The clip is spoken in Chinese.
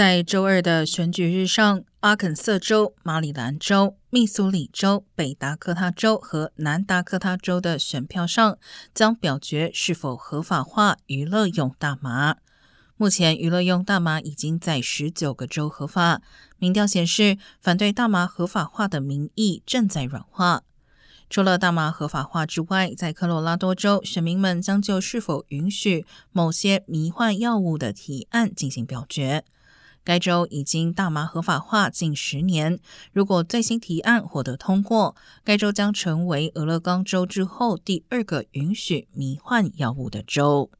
在周二的选举日上，阿肯色州、马里兰州、密苏里州、北达科他州和南达科他州的选票上将表决是否合法化娱乐用大麻。目前，娱乐用大麻已经在十九个州合法。民调显示，反对大麻合法化的民意正在软化。除了大麻合法化之外，在科罗拉多州，选民们将就是否允许某些迷幻药物的提案进行表决。该州已经大麻合法化近十年。如果最新提案获得通过，该州将成为俄勒冈州之后第二个允许迷幻药物的州。